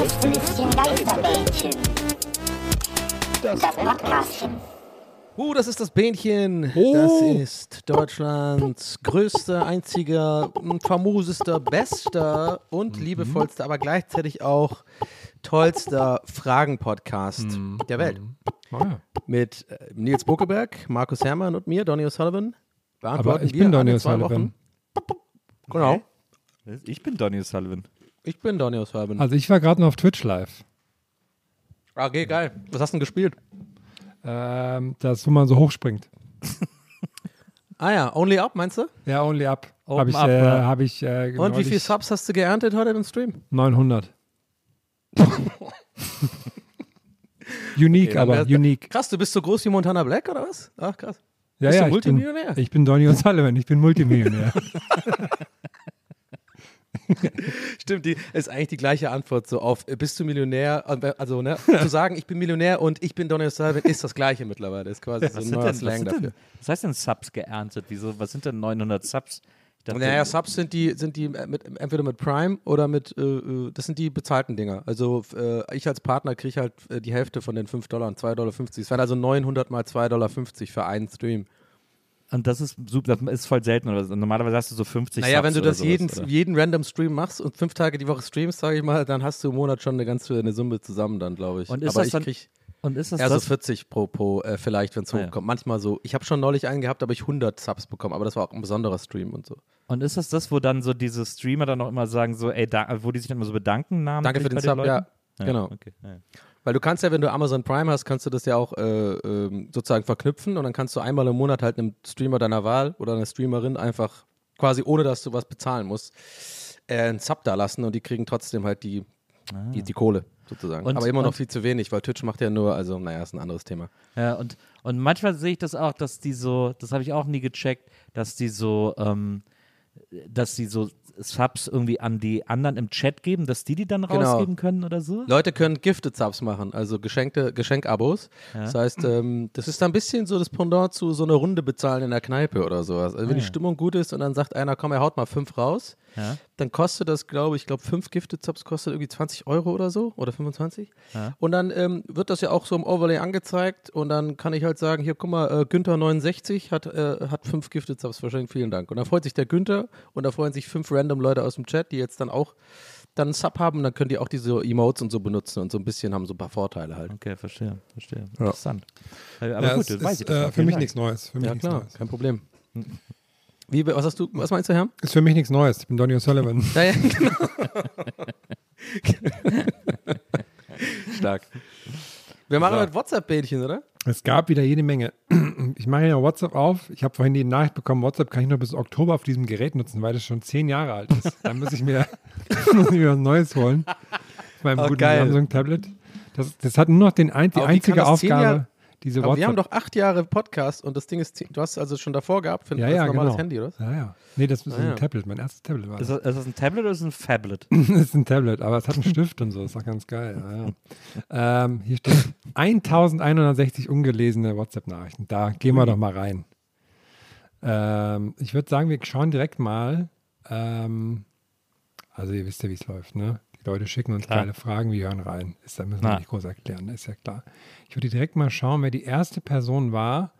Gästelistchen Geisterbällchen. Das Podcastchen. Uh, das ist das Bähnchen. Oh. Das ist Deutschlands größter, einziger, famosester, bester und Mhm. liebevollster, aber gleichzeitig auch tollster Fragen-Podcast Mhm. der Welt. Oh ja. Mit äh, Nils Buckelberg, Markus Herrmann und mir, Donny O'Sullivan. Beantworten Aber ich wir bin Donny zwei O'Sullivan. Wochen- Genau. Ich bin Donny Sullivan. Ich bin Donny O'Sullivan. Also ich war gerade noch auf Twitch live. Ah, Okay, geil. Was hast du denn gespielt? Ähm, das, wo man so hochspringt. Ah ja, Only Up, meinst du? Ja, Only Up. Habe ich, Up, äh, ja. hab ich äh, Und wie viele Subs hast du geerntet heute im Stream? 900. unique, Okay, aber wär's- unique. Krass, du bist so groß wie Montana Black oder was? Ach, krass. Ja, bist ja, du ich bin, Multimillionär? ich bin Donny O'Sullivan, ich bin Multimillionär. Stimmt, die ist eigentlich die gleiche Antwort so auf, äh, bist du Millionär? Also, ne, zu sagen, ich bin Millionär und ich bin Donny O'Sullivan ist das gleiche mittlerweile. Ist quasi so Was, ein neuer denn, Slang dafür. denn, was heißt denn Subs geerntet? Wieso, was sind denn 900 Subs? Dachte, Naja, Subs sind die, sind die äh, mit, entweder mit Prime oder mit, äh, äh, das sind die bezahlten Dinger. Also äh, ich als Partner kriege halt äh, die Hälfte von den 5 Dollar, 2,50 Dollar. Es wären also 900 mal 2,50 Dollar für einen Stream. Und das ist super, das ist voll selten. Oder? so. Normalerweise hast du so 50 Naja, Subs wenn du das sowas, jeden, oder? jeden random Stream machst und fünf Tage die Woche streamst, sage ich mal, dann hast du im Monat schon eine ganze eine Summe zusammen dann, glaube ich. Und ist Aber das ich dann- kriege Und ist das eher so das? 40 pro, pro äh, vielleicht, wenn es Ah, ja. hochkommt. Manchmal so. Ich habe schon neulich einen gehabt, habe ich 100 Subs bekommen, aber das war auch ein besonderer Stream und so. Und ist das das, wo dann so diese Streamer dann auch immer sagen, so, ey, da, wo die sich dann immer so bedanken, namentlich Danke für den bei Sub, ja. Leuten? Genau. Okay, ja. Weil du kannst ja, wenn du Amazon Prime hast, kannst du das ja auch äh, ähm, sozusagen verknüpfen und dann kannst du einmal im Monat halt einem Streamer deiner Wahl oder einer Streamerin einfach quasi ohne, dass du was bezahlen musst, äh, einen Sub da lassen und die kriegen trotzdem halt die, die, die Kohle sozusagen. Und- Aber immer noch viel zu wenig, weil Twitch macht ja nur, also naja, ist ein anderes Thema. Ja, und, und manchmal sehe ich das auch, dass die so, das habe ich auch nie gecheckt, dass die so, ähm, dass die so Subs irgendwie an die anderen im Chat geben, dass die die dann Genau. rausgeben können oder so? Leute können Gifted Subs machen, also geschenkte Geschenkabos. Das heißt, ähm, das ist dann ein bisschen so das Pendant zu so einer Runde bezahlen in der Kneipe oder sowas. Also wenn die ja. Stimmung gut ist und dann sagt einer, komm, er haut mal fünf raus, Ja. dann kostet das, glaube ich, glaube fünf Gifted Subs kostet irgendwie 20 Euro oder so oder 25. Und dann ähm, wird das ja auch so im Overlay angezeigt und dann kann ich halt sagen, hier, guck mal, äh, Günther 69 hat, äh, hat fünf Gifted Subs, wahrscheinlich vielen Dank. Und dann freut sich der Günther und da freuen sich fünf random Leute aus dem Chat, die jetzt dann auch dann einen Sub haben, dann können die auch diese Emotes und so benutzen und so ein bisschen haben so ein paar Vorteile halt. Okay, verstehe, verstehe. Interessant. Aber Ja, gut, das weiß ist, ich das äh, für mich Dank. nichts Neues. Für mich Ja nichts klar, Neues. kein Problem. Wie, was hast du, was meinst du, Herr? Ist für mich nichts Neues. Ich bin Donny O'Sullivan. Ja, ja, genau. Stark. Wir machen heute WhatsApp-Bähnchen, oder? Es gab wieder jede Menge. Ich mache ja WhatsApp auf. Ich habe vorhin die Nachricht bekommen, WhatsApp kann ich nur bis Oktober auf diesem Gerät nutzen, weil das schon zehn Jahre alt ist. Dann muss ich mir, muss ich mir was Neues holen. Auf meinem Oh, guten. Samsung-Tablet. Das, das hat nur noch den ein, die Aber wie kann einzige Aufgabe, diese Aber WhatsApp. wir haben doch acht Jahre Podcast und das Ding ist, du hast also schon davor gehabt für ein ja, ja, normales genau. Handy, oder? Ja, ja. Nee, das ist Ah, ja. ein Tablet. Mein erstes Tablet war Ist das. das, ist das ein Tablet oder ist das ein Fablet? Das ist ein Tablet, aber es hat einen Stift und so. Das ist auch ganz geil. Ja, ja. Ähm, hier steht 1160 ungelesene WhatsApp-Nachrichten. Da gehen wir doch mal rein. Ähm, ich würde sagen, wir schauen direkt mal. Ähm, also, ihr wisst ja, wie es läuft, ne? Die Leute schicken uns Klar. geile Fragen, wir hören rein. Ist, da müssen wir Na. nicht groß erklären, ist ja klar. Ich würde direkt mal schauen, wer die erste Person war,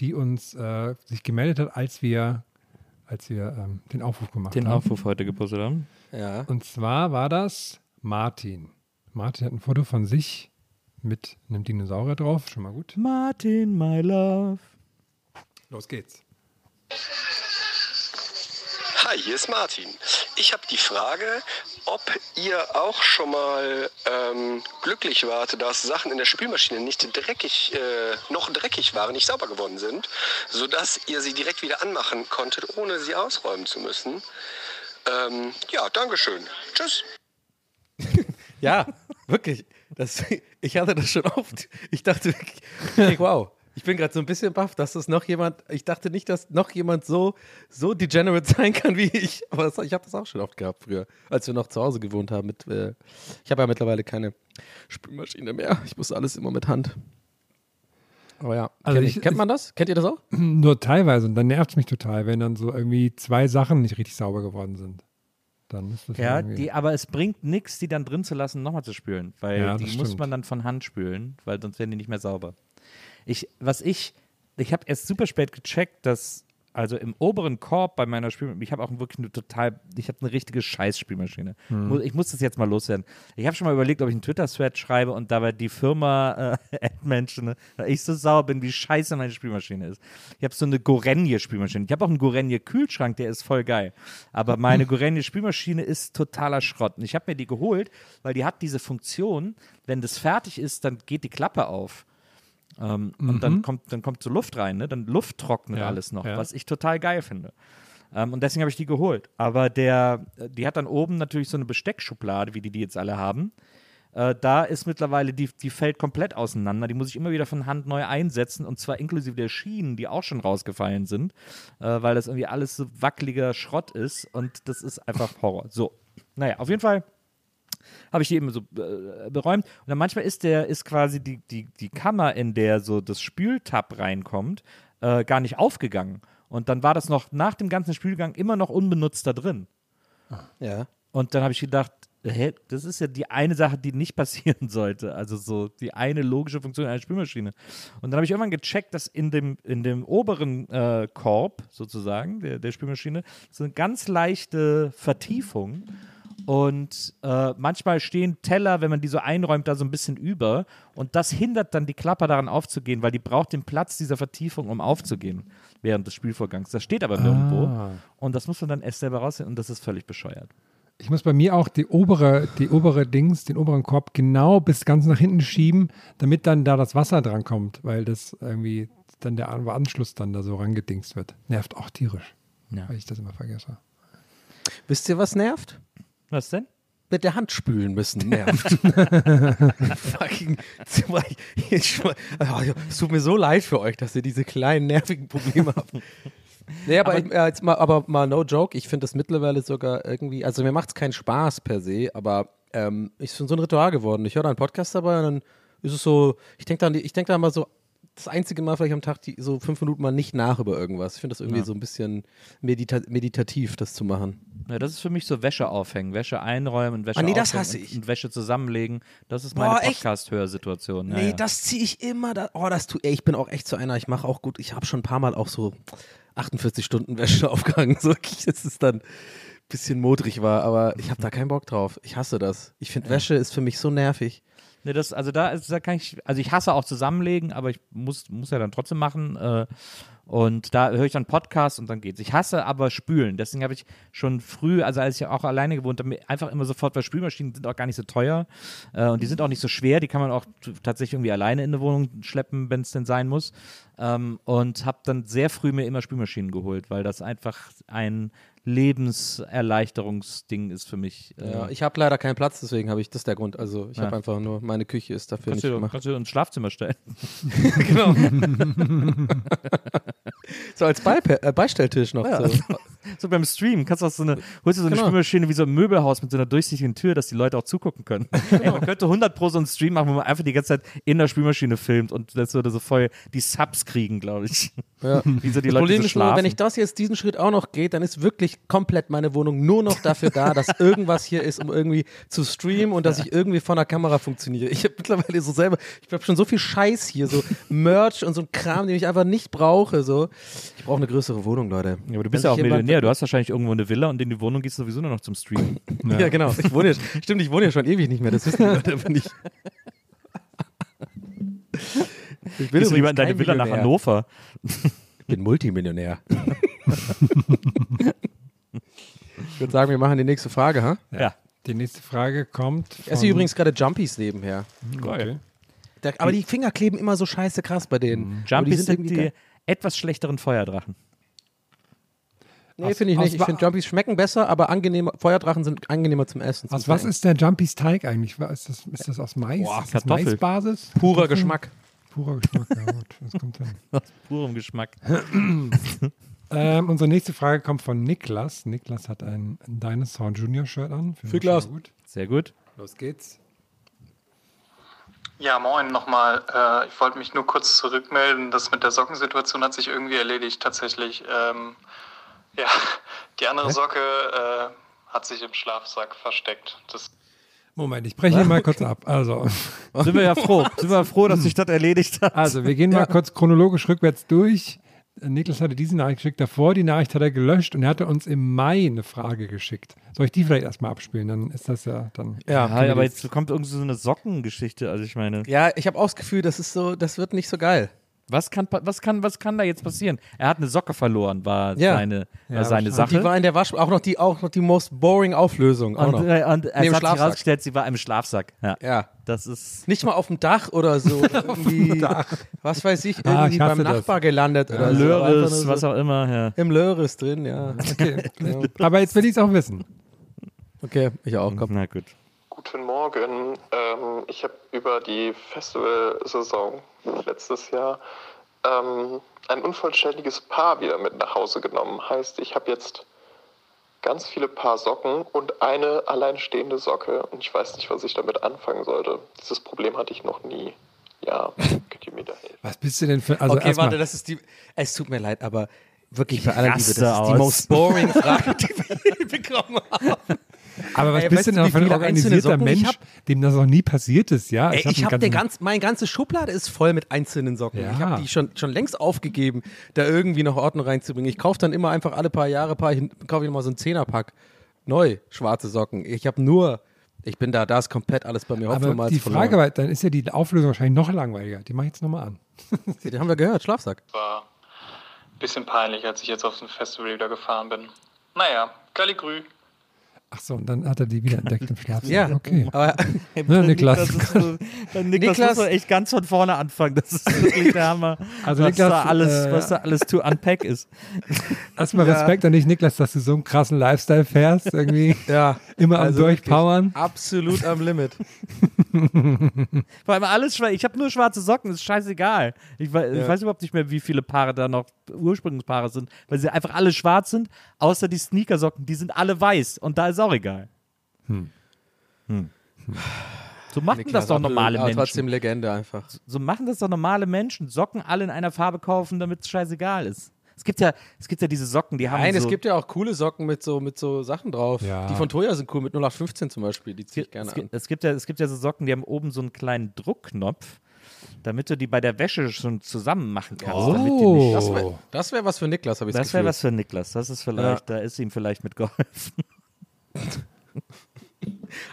die uns äh, sich gemeldet hat, als wir, als wir ähm, den Aufruf gemacht Den haben. Aufruf heute gepostet haben. Ja. Und zwar war das Martin. Martin hat ein Foto von sich mit einem Dinosaurier drauf. Schon mal gut. Martin, my love. Los geht's. Hi, hier ist Martin. Ich habe die Frage, ob ihr auch schon mal ähm, glücklich wart, dass Sachen in der Spülmaschine nicht dreckig, äh, noch dreckig waren, nicht sauber geworden sind, sodass ihr sie direkt wieder anmachen konntet, ohne sie ausräumen zu müssen. Ähm, ja, Dankeschön. Tschüss. Ja, wirklich. Das, ich hatte das schon oft. Ich dachte wirklich, wow. Ich bin gerade so ein bisschen baff, dass das noch jemand, ich dachte nicht, dass noch jemand so, so degenerate sein kann wie ich. Aber das, ich habe das auch schon oft gehabt früher, als wir noch zu Hause gewohnt haben. Mit, äh, ich habe ja mittlerweile keine Spülmaschine mehr. Ich muss alles immer mit Hand. Aber ja, Also kenn ich- kennt man das? Kennt ihr das auch? Nur teilweise. Und dann nervt es mich total, wenn dann so irgendwie zwei Sachen nicht richtig sauber geworden sind. Dann ist das Ja, die, aber es bringt nichts, die dann drin zu lassen, nochmal zu spülen, weil Ja, die das muss stimmt. man dann von Hand spülen, weil sonst werden die nicht mehr sauber. Ich, was ich, ich habe erst super spät gecheckt, dass also im oberen Korb bei meiner Spülmaschine, ich habe auch wirklich eine total, ich habe eine richtige Scheiß-Spülmaschine. Hm. Ich muss das jetzt mal loswerden. Ich habe schon mal überlegt, ob ich einen Twitter-Thread schreibe und dabei die Firma äh, Admention, ne, weil ich so sauer bin, wie scheiße meine Spülmaschine ist. Ich habe so eine Gorenje-Spülmaschine. Ich habe auch einen Gorenje-Kühlschrank, der ist voll geil. Aber meine Gorenje-Spülmaschine ist totaler Schrott. Und ich habe mir die geholt, weil die hat diese Funktion, wenn das fertig ist, dann geht die Klappe auf. Ähm, Und dann kommt, dann kommt so Luft rein, ne? Dann Luft trocknet Ja, alles noch, ja. was ich total geil finde. Ähm, und deswegen habe ich die geholt. Aber der, die hat dann oben natürlich so eine Besteckschublade, wie die die jetzt alle haben. Äh, da ist mittlerweile, die, die fällt komplett auseinander. Die muss ich immer wieder von Hand neu einsetzen und zwar inklusive der Schienen, die auch schon rausgefallen sind, äh, weil das irgendwie alles so wackeliger Schrott ist und das ist einfach Horror. So, naja, auf jeden Fall habe ich die eben so äh, beräumt. Und dann manchmal ist der, ist quasi die, die, die Kammer, in der so das Spültab reinkommt, äh, gar nicht aufgegangen. Und dann war das noch nach dem ganzen Spülgang immer noch unbenutzt da drin. Ja. Und dann habe ich gedacht, hä, das ist ja die eine Sache, die nicht passieren sollte. Also so die eine logische Funktion einer Spülmaschine. Und dann habe ich irgendwann gecheckt, dass in dem, in dem oberen äh, Korb sozusagen der, der Spülmaschine so eine ganz leichte Vertiefung. Und äh, manchmal stehen Teller, wenn man die so einräumt, da so ein bisschen über. Und das hindert dann die Klapper daran aufzugehen, weil die braucht den Platz dieser Vertiefung, um aufzugehen während des Spielvorgangs. Das steht aber nirgendwo. Und das muss man dann erst selber rausfinden. Und das ist völlig bescheuert. Ich muss bei mir auch die obere, die obere Dings, den oberen Korb genau bis ganz nach hinten schieben, damit dann da das Wasser dran kommt, weil das irgendwie dann der An- Anschluss dann da so rangedingst wird. Nervt auch tierisch, Ja. weil ich das immer vergesse. Wisst ihr, was nervt? Was denn? Mit der Hand spülen müssen nervt. Fucking. Oh, es tut mir so leid für euch, dass ihr diese kleinen nervigen Probleme habt. Nee, aber, ich, äh, jetzt mal, aber mal no joke, ich finde das mittlerweile sogar irgendwie, also mir macht es keinen Spaß per se, aber ähm, ist schon so ein Ritual geworden. Ich höre da einen Podcast dabei und dann ist es so, ich denke dann, ich denke da mal so, das einzige Mal vielleicht am Tag die, so fünf Minuten mal nicht nach über irgendwas. Ich finde das irgendwie so ein bisschen medita meditativ, das zu machen. Ja, das ist für mich so Wäsche aufhängen, Wäsche einräumen, Wäsche Ah, nee, das hasse und, ich. und Wäsche zusammenlegen. Das ist meine? Podcast-Hörsituation. Ja, nee, ja. das ziehe ich immer. Da, oh, das tu, ey, ich bin auch echt so einer. Ich mache auch gut. Ich habe schon ein paar Mal auch so 48 Stunden Wäsche aufgehangen. So, dass es dann ein bisschen modrig war. Aber ich habe da keinen Bock drauf. Ich hasse das. Ich finde, Wäsche ist für mich so nervig. Nee, das, also da, ist, da kann ich, also ich hasse auch zusammenlegen, aber ich muss, muss ja dann trotzdem machen. Äh, und da höre ich dann Podcast und dann geht's. Ich hasse aber Spülen. Deswegen habe ich schon früh, also als ich auch alleine gewohnt habe, einfach immer sofort, weil Spülmaschinen sind auch gar nicht so teuer äh, und die sind auch nicht so schwer. Die kann man auch tatsächlich irgendwie alleine in eine Wohnung schleppen, wenn es denn sein muss. Ähm, und habe dann sehr früh mir immer Spülmaschinen geholt, weil das einfach ein Lebenserleichterungsding ist für mich. Äh, Ja, ich habe leider keinen Platz, deswegen habe ich das ist der Grund. Also ich Ja. habe einfach nur, meine Küche ist dafür kannst, nicht du, gemacht. kannst du ins Schlafzimmer stellen. genau. so als Beipe äh, Beistelltisch noch. Ja. So. So beim Stream kannst du auch so eine, holst du so eine Genau. Spülmaschine wie so ein Möbelhaus mit so einer durchsichtigen Tür, dass die Leute auch zugucken können. Ey, man könnte 100 pro so einen Stream machen, wo man einfach die ganze Zeit in der Spülmaschine filmt und das würde so voll die Subs kriegen, glaube ich. Ja. Wie so die das Leute Problem ist nur, wenn ich das jetzt diesen Schritt auch noch geht, dann ist wirklich komplett meine Wohnung nur noch dafür da, dass irgendwas hier ist, um irgendwie zu streamen und dass ich irgendwie von der Kamera funktioniere. Ich habe mittlerweile so selber, ich habe schon so viel Scheiß hier, so Merch und so ein Kram, den ich einfach nicht brauche. So. Ich brauche eine größere Wohnung, Leute. ja, aber du bist ja auch Millionär. Du hast wahrscheinlich irgendwo eine Villa und in die Wohnung gehst du sowieso nur noch zum Streamen. Ja, genau. Ich wohne ja, stimmt, ich wohne ja schon ewig nicht mehr. Das wissen die Leute aber nicht. Ich du lieber in deine Villa nach. Hannover. Ich bin Multimillionär. ich würde sagen, wir machen die nächste Frage, ha? Ja. Die nächste Frage kommt. Ich esse übrigens gerade Jumpies nebenher. Okay. Da, aber die Finger kleben immer so scheiße krass bei denen. Aber Jumpies sind irgendwie die geil. etwas schlechteren Feuerdrachen. Nee, finde ich aus nicht. Ich finde Jumpies schmecken besser, aber angenehmer, Feuerdrachen sind angenehmer zum Essen. Aus zum was Snacken. ist der Jumpys Teig eigentlich? Was Ist das, ist das aus Mais? Boah, ist das. Maisbasis? purer Geschmack? Purer Geschmack, ja gut, das kommt hin. Aus purem Geschmack. Ähm, unsere nächste Frage kommt von Niklas. Niklas hat ein Dinosaur Junior Shirt an. Niklas. schon Gut. Sehr gut. Los geht's. Ja, moin nochmal. Äh, ich wollte mich nur kurz zurückmelden. Das mit der Sockensituation hat sich irgendwie erledigt. Tatsächlich, ähm, ja, die andere Socke äh, hat sich im Schlafsack versteckt. Das Moment, ich breche hier mal kurz ab. Also, Sind wir ja froh. Sind wir froh, dass sich das erledigt hat. also wir gehen mal kurz chronologisch rückwärts durch. Niklas hatte diese Nachricht geschickt, davor die Nachricht hat er gelöscht und er hatte uns im Mai eine Frage geschickt. Soll ich die vielleicht erstmal abspielen? Dann ist das ja dann. Ja, Ja, aber jetzt kommt irgendwie so eine Sockengeschichte. Also ich meine, Ja, ich habe auch das Gefühl, das ist so, das wird nicht so geil. Was kann, was kann, was kann da jetzt passieren? Er hat eine Socke verloren, war Ja. seine, war Ja, seine Und Sache. die war in der Wasch auch noch die auch noch die most boring Auflösung. Auch und, noch. und er Nee, hat sich herausgestellt, sie war im Schlafsack. Ja. Ja. Das ist. Nicht mal auf dem Dach oder so. irgendwie, Was weiß ich, Ah, irgendwie ich hasse beim das. Nachbar gelandet oder so. Löris, so was auch immer. Ja. Im Löris drin, ja. Okay. aber jetzt will ich es auch wissen. Okay, ich auch. Komm. Na gut. Morgen. Ähm, ich habe über die Festivalsaison letztes Jahr ähm, ein unvollständiges Paar wieder mit nach Hause genommen. Heißt, ich habe jetzt ganz viele Paar Socken und eine alleinstehende Socke und ich weiß nicht, was ich damit anfangen sollte. Dieses Problem hatte ich noch nie. Ja, könnt ihr mir da helfen? Was bist du denn für. Also okay, warte, das ist die. Es tut mir leid, aber wirklich bei aller Liebe, das ist raste die aus. most boring Frage, die wir bekommen haben. Aber was Ey, bist weißt du denn für ein organisierter ich Mensch, hab? dem das noch nie passiert ist, ja? Ey, hab ich einen habe den ganzen- ganz, meine ganze Schublade ist voll mit einzelnen Socken. Ja. Ich habe die schon, schon längst aufgegeben, da irgendwie noch Ordnung reinzubringen. Ich kaufe dann immer einfach alle paar Jahre, paar, kaufe ich mal so einen Zehnerpack neu schwarze Socken. Ich habe nur, ich bin da, da ist komplett alles bei mir Aber Hopfenmalz die verloren. Frage war, dann ist ja die Auflösung wahrscheinlich noch langweiliger. Die mache ich jetzt nochmal an. Die haben wir gehört, Schlafsack. war ein bisschen peinlich, als ich jetzt auf ein Festival wieder gefahren bin. Naja, Galligrü. Ach so, und dann hat er die wieder entdeckt im Schlafsack. Ja, Okay. aber Ne, Niklas. Ist so, Niklas, Niklas- muss man echt ganz von vorne anfangen. Das ist wirklich der Hammer. Also was, Niklas, da alles, äh, was da alles to unpack ist. Erstmal Ja. Respekt an dich, Niklas, dass du so einen krassen Lifestyle fährst. Irgendwie ja, immer am also wirklich Durchpowern. Absolut am Limit. Vor allem alles schwarz. Ich habe nur schwarze Socken, ist scheißegal. Ich, wei- ich weiß überhaupt nicht mehr, wie viele Paare da noch Ursprungspaare sind, weil sie einfach alle schwarz sind, außer die Sneakersocken, die sind alle weiß und da ist auch egal. Hm. So machen Niklas, das doch normale aber Menschen. trotzdem Legende einfach. So machen das doch normale Menschen. Socken alle in einer Farbe kaufen, damit es scheißegal ist. Es gibt ja, es gibt ja diese Socken, die haben Nein, so, es gibt ja auch coole Socken mit so, mit so Sachen drauf. Ja. Die von Toya sind cool, mit 0815 zum Beispiel. Die ziehe ich gerne es, an. gibt, es, gibt ja, es gibt ja so Socken, die haben oben so einen kleinen Druckknopf, damit du die bei der Wäsche schon zusammen machen kannst. Damit die nicht, Das wäre wär was für Niklas, habe ich das wäre was für Niklas. Das ist vielleicht, da ist ihm vielleicht mitgeholfen.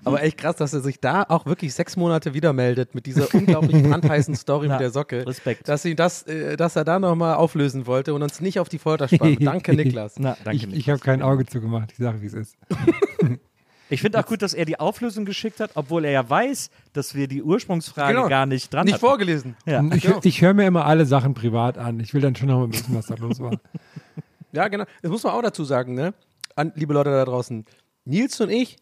Aber echt krass, dass er sich da auch wirklich sechs Monate wieder meldet mit dieser unglaublich brandheißen Story mit der Socke. Respekt. Dass, ihn das, äh, dass er da nochmal auflösen wollte und uns nicht auf die Folter spannt. Danke, Niklas. Na, danke, Ich, Niklas. ich habe kein Auge zugemacht. Ich sage, wie es ist. Ich finde auch gut, dass er die Auflösung geschickt hat, obwohl er ja weiß, dass wir die Ursprungsfrage Genau. gar nicht dran Nicht hatten. vorgelesen. Ja. Ich ich höre mir immer alle Sachen privat an. Ich will dann schon noch mal wissen, was da los war. Ja, genau. Das muss man auch dazu sagen, ne? An, liebe Leute da draußen. Nils und ich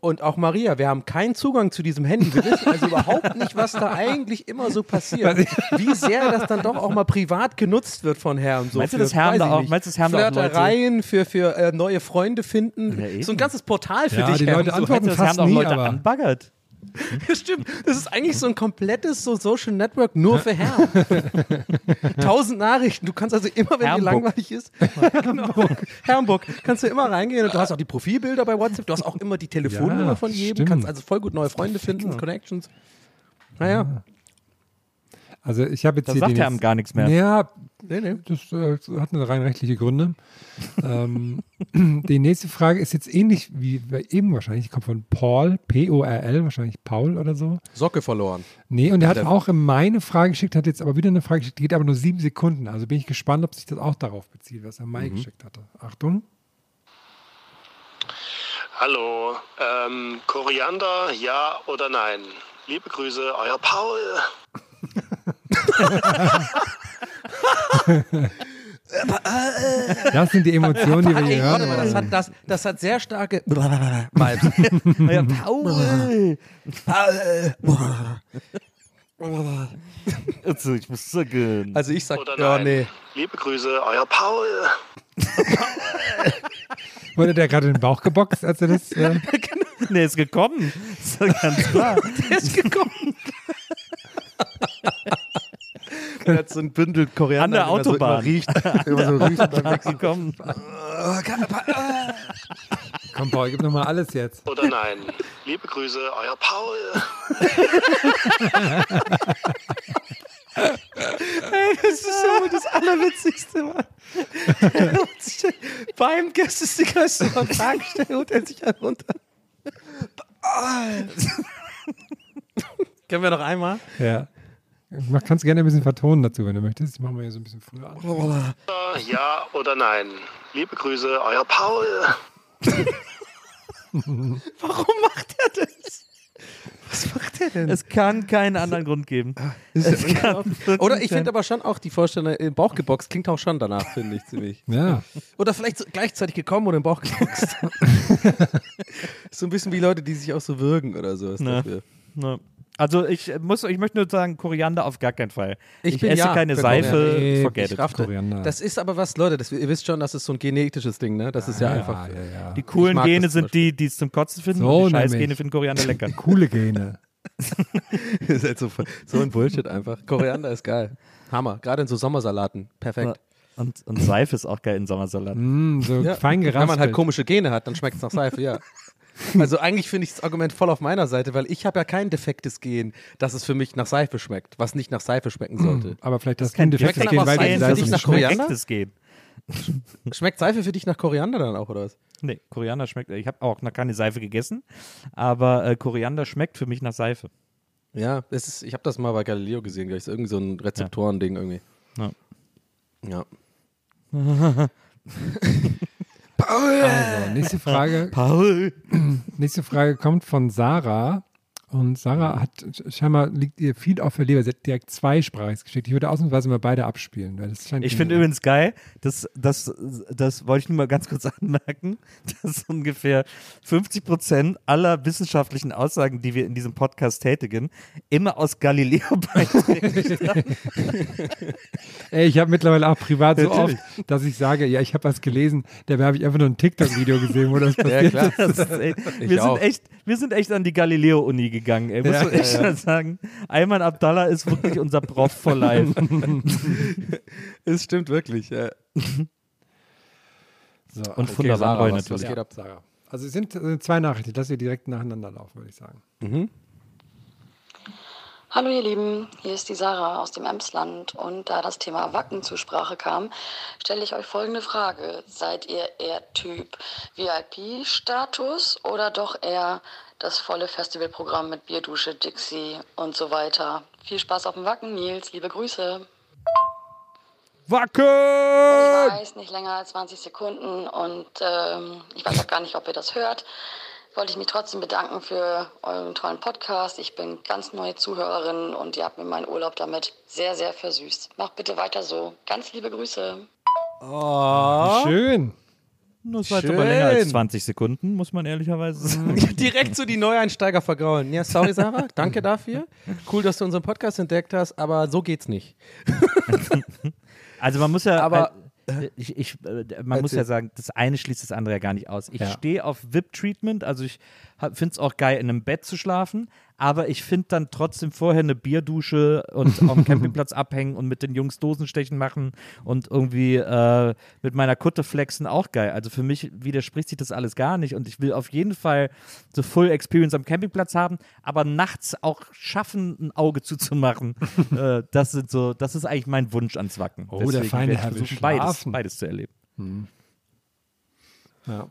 und auch Maria, wir haben keinen Zugang zu diesem Handy. Wir wissen also überhaupt nicht, was da eigentlich immer so passiert. Wie sehr das dann doch auch mal privat genutzt wird von Herrn. So Meinst du, für, das haben weiß da ich auch- nicht, meinst du, das auch Leute- Flirtereien für, für äh, neue Freunde finden. Ja, so ein ganzes Portal für Ja, dich, die Herm, Leute so. antworten Das fast haben doch nie, Leute aber anbaggert. Stimmt, das ist eigentlich so ein komplettes so Social Network nur für Herren. Tausend Nachrichten, du kannst also immer, wenn dir Herrenbook. langweilig ist, genau, Herrenbook, kannst du immer reingehen und du hast auch die Profilbilder bei WhatsApp, du hast auch immer die Telefonnummer Ja, von jedem, stimmt. kannst also voll gut neue Freunde finden, Connections. Naja, Also ich habe jetzt Da hier sagt er jetzt- gar nichts mehr. Ja, nee, nee. das äh, hat eine rein rechtliche Gründe. ähm, die nächste Frage ist jetzt ähnlich wie eben wahrscheinlich. Die kommt von Paul, P-O-R-L, wahrscheinlich Paul oder so. Socke verloren. Nee, und er hat auch in meine Frage geschickt, hat jetzt aber wieder eine Frage geschickt, die geht aber nur sieben Sekunden. Also bin ich gespannt, ob sich das auch darauf bezieht, was er Mai geschickt hatte. Achtung. Hallo, ähm, Koriander, ja oder nein? Liebe Grüße, euer Paul. Das sind die Emotionen, die wir hier mal, hören. das hat, das, das hat sehr starke Vibes. Ja, Paul! also, ich muss sagen. Also ich sag, Oder ja, nee. Liebe Grüße, euer Paul. Wurde der gerade in den Bauch geboxt, als er das. Äh, Nee, ist gekommen. Ist doch ganz klar. Der ist gekommen. Er hat so ein Bündel Koriander, An der er so Autobahn. immer riecht. immer so riecht beim Wechseln. gekommen. komm, Paul, gib nochmal alles jetzt. Oder nein? Liebe Grüße, euer Paul. Das ist so das Allerwitzigste, Mann. Beim Gästestick-Restaurant Fragen stellen, holt er sich einen runter. Können wir noch einmal? Ja. Man kann es gerne ein bisschen vertonen dazu, wenn du möchtest. Das machen wir hier so ein bisschen früher an. Ja oder nein? Liebe Grüße, euer Paul. Warum macht er das? Was macht er denn? Es kann keinen anderen Grund geben. Es kann Oder ich finde aber schon auch die Vorstellung, im Bauch geboxt klingt auch schon danach, finde ich ziemlich. Ja. Oder vielleicht so gleichzeitig gekommen oder im Bauch geboxt. so ein bisschen wie Leute, die sich auch so würgen oder so. Ist Na. dafür. Ne. Also ich muss, ich möchte nur sagen, Koriander auf gar keinen Fall. Ich, bin esse ja keine Seife. Nee, forget Ich it. Koriander. Das ist aber was, Leute, das, ihr wisst schon, das ist so ein genetisches Ding, ne? Das ist ja, einfach. Ja, ja, ja. Die coolen Ich Gene sind die, die es zum Kotzen finden So und die Scheißgene finden Koriander lecker. Coole Gene. Das ist halt so, so ein Bullshit einfach. Koriander ist geil. Hammer. Gerade in so Sommersalaten. Perfekt. Und, und Seife ist auch geil in Sommersalat. Mm, so Ja. fein Wenn geraspelt. man halt komische Gene hat, dann schmeckt es nach Seife, ja. Also eigentlich finde ich das Argument voll auf meiner Seite, weil ich habe ja kein defektes Gen, dass es für mich nach Seife schmeckt, was nicht nach Seife schmecken sollte. aber vielleicht das Kein Kind Schmeckt defektes Gen, weil Seife die für dich nicht nach schmeckt. Koriander? Gehen. Schmeckt Seife für dich nach Koriander dann auch, oder was? Nee, Koriander schmeckt. Ich habe auch noch keine Seife gegessen, aber äh, Koriander schmeckt für mich nach Seife. Ja, es ist, ich habe das mal bei Galileo gesehen, gleich. Ist irgendwie so ein Rezeptoren-Ding irgendwie. Ja. Ja. Also, nächste Frage. Paul. Nächste Frage kommt von Sarah. Und Sarah hat scheinbar liegt ihr viel auf der Leber. Sie hat direkt zweisprachig geschickt. Ich würde ausnahmsweise mal beide abspielen. Weil das scheint Ich finde übrigens geil, das, das, das wollte ich nur mal ganz kurz anmerken, dass ungefähr 50 Prozent aller wissenschaftlichen Aussagen, die wir in diesem Podcast tätigen, immer aus Galileo beitreten. Ey, ich habe mittlerweile auch privat so oft, dass ich sage, ja, ich habe was gelesen, dabei habe ich einfach nur ein TikTok-Video gesehen, wo das passiert klar. ist. Das ist echt, Ich wir, sind auch. echt, wir sind echt an die Galileo-Uni gegangen. Ey. Muss Ja, man echt mal sagen. Ayman Abdallah ist wirklich unser Prof for life. Es stimmt wirklich. Ja. So, Und Okay, Funda Sarah, was- was natürlich. geht ab? Sarah. Also es sind äh, zwei Nachrichten, dass wir direkt nacheinander laufen, würde ich sagen. Hallo ihr Lieben, hier ist die Sarah aus dem Emsland und da das Thema Wacken zur Sprache kam, stelle ich euch folgende Frage. Seid ihr eher Typ VIP-Status oder doch eher das volle Festivalprogramm mit Bierdusche, Dixie und so weiter? Viel Spaß auf dem Wacken, Nils, liebe Grüße. Ich Wacken! weiß, nicht länger als 20 Sekunden und ähm, ich weiß auch gar nicht, ob ihr das hört. Wollte ich mich trotzdem bedanken für euren tollen Podcast. Ich bin ganz neue Zuhörerin und ihr habt mir meinen Urlaub damit sehr, sehr versüßt. Macht bitte weiter so. Ganz liebe Grüße. Oh. Schön. Das war jetzt aber länger als Schön. 20 Sekunden, muss man ehrlicherweise sagen. Direkt so die Neueinsteiger vergraulen. Ja, sorry, Sarah. Danke dafür. Cool, dass du unseren Podcast entdeckt hast, aber so geht's nicht. Also man muss ja, Aber- äh, ich, ich, äh, man muss Erzähl. ja sagen, das eine schließt das andere ja gar nicht aus. Ich Ja. stehe auf VIP-Treatment, also ich finde es auch geil, in einem Bett zu schlafen, aber ich finde dann trotzdem vorher eine Bierdusche und auf dem Campingplatz abhängen und mit den Jungs Dosenstechen machen und irgendwie äh, mit meiner Kutte flexen auch geil. Also für mich widerspricht sich das alles gar nicht und ich will auf jeden Fall so Full Experience am Campingplatz haben, aber nachts auch schaffen, ein Auge zuzumachen. äh, das sind so, das ist eigentlich mein Wunsch ans Wacken. Oh, der feine Herr will beides, beides zu erleben. Ja.